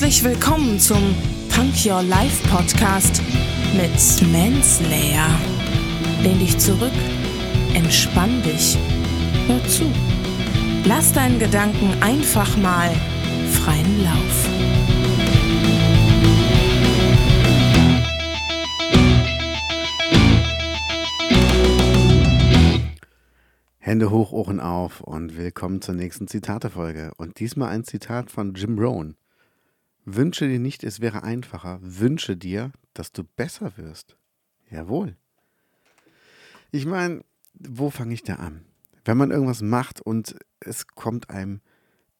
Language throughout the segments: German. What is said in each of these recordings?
Herzlich willkommen zum Punk Your Life Podcast mit Manslayer. Lehn dich zurück, entspann dich, hör zu. Lass deinen Gedanken einfach mal freien Lauf. Hände hoch, Ohren auf und willkommen zur nächsten Zitatefolge. Und diesmal ein Zitat von Jim Rohn. Wünsche dir nicht, es wäre einfacher. Wünsche dir, dass du besser wirst. Jawohl. Ich meine, wo fange ich da an? Wenn man irgendwas macht und es kommt einem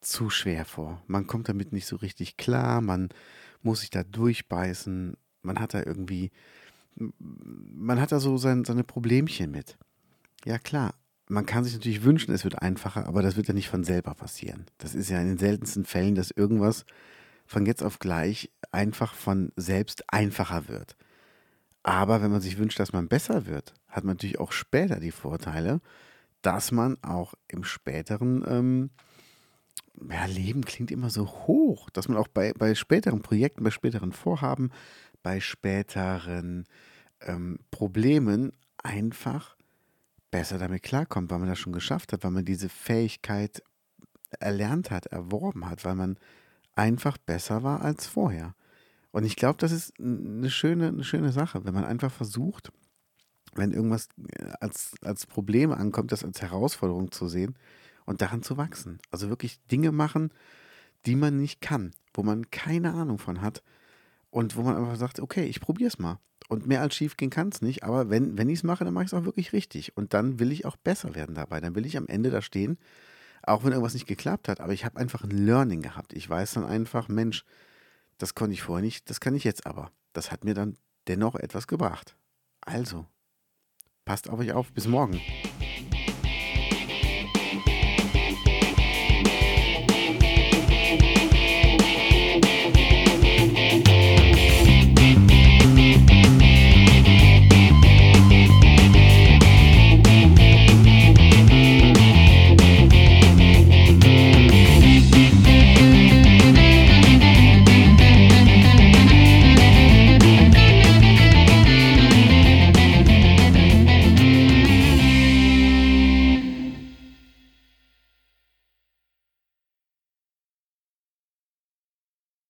zu schwer vor. Man kommt damit nicht so richtig klar, man muss sich da durchbeißen, man hat da irgendwie, man hat da so sein, seine Problemchen mit. Ja klar, man kann sich natürlich wünschen, es wird einfacher, aber das wird ja nicht von selber passieren. Das ist ja in den seltensten Fällen, dass irgendwas von jetzt auf gleich einfach von selbst einfacher wird. Aber wenn man sich wünscht, dass man besser wird, hat man natürlich auch später die Vorteile, dass man auch im späteren ähm, ja, Leben klingt immer so hoch, dass man auch bei, bei späteren Projekten, bei späteren Vorhaben, bei späteren ähm, Problemen einfach besser damit klarkommt, weil man das schon geschafft hat, weil man diese Fähigkeit erlernt hat, erworben hat, weil man einfach besser war als vorher. Und ich glaube, das ist eine schöne, eine schöne Sache, wenn man einfach versucht, wenn irgendwas äh, als, als Problem ankommt, das als Herausforderung zu sehen und daran zu wachsen. Also wirklich Dinge machen, die man nicht kann, wo man keine Ahnung von hat und wo man einfach sagt, okay, ich probiere es mal. Und mehr als schief gehen kann es nicht, aber wenn, wenn ich es mache, dann mache ich es auch wirklich richtig. Und dann will ich auch besser werden dabei. Dann will ich am Ende da stehen, auch wenn irgendwas nicht geklappt hat, aber ich habe einfach ein Learning gehabt. Ich weiß dann einfach, Mensch, das konnte ich vorher nicht, das kann ich jetzt aber. Das hat mir dann dennoch etwas gebracht. Also, passt auf euch auf, bis morgen.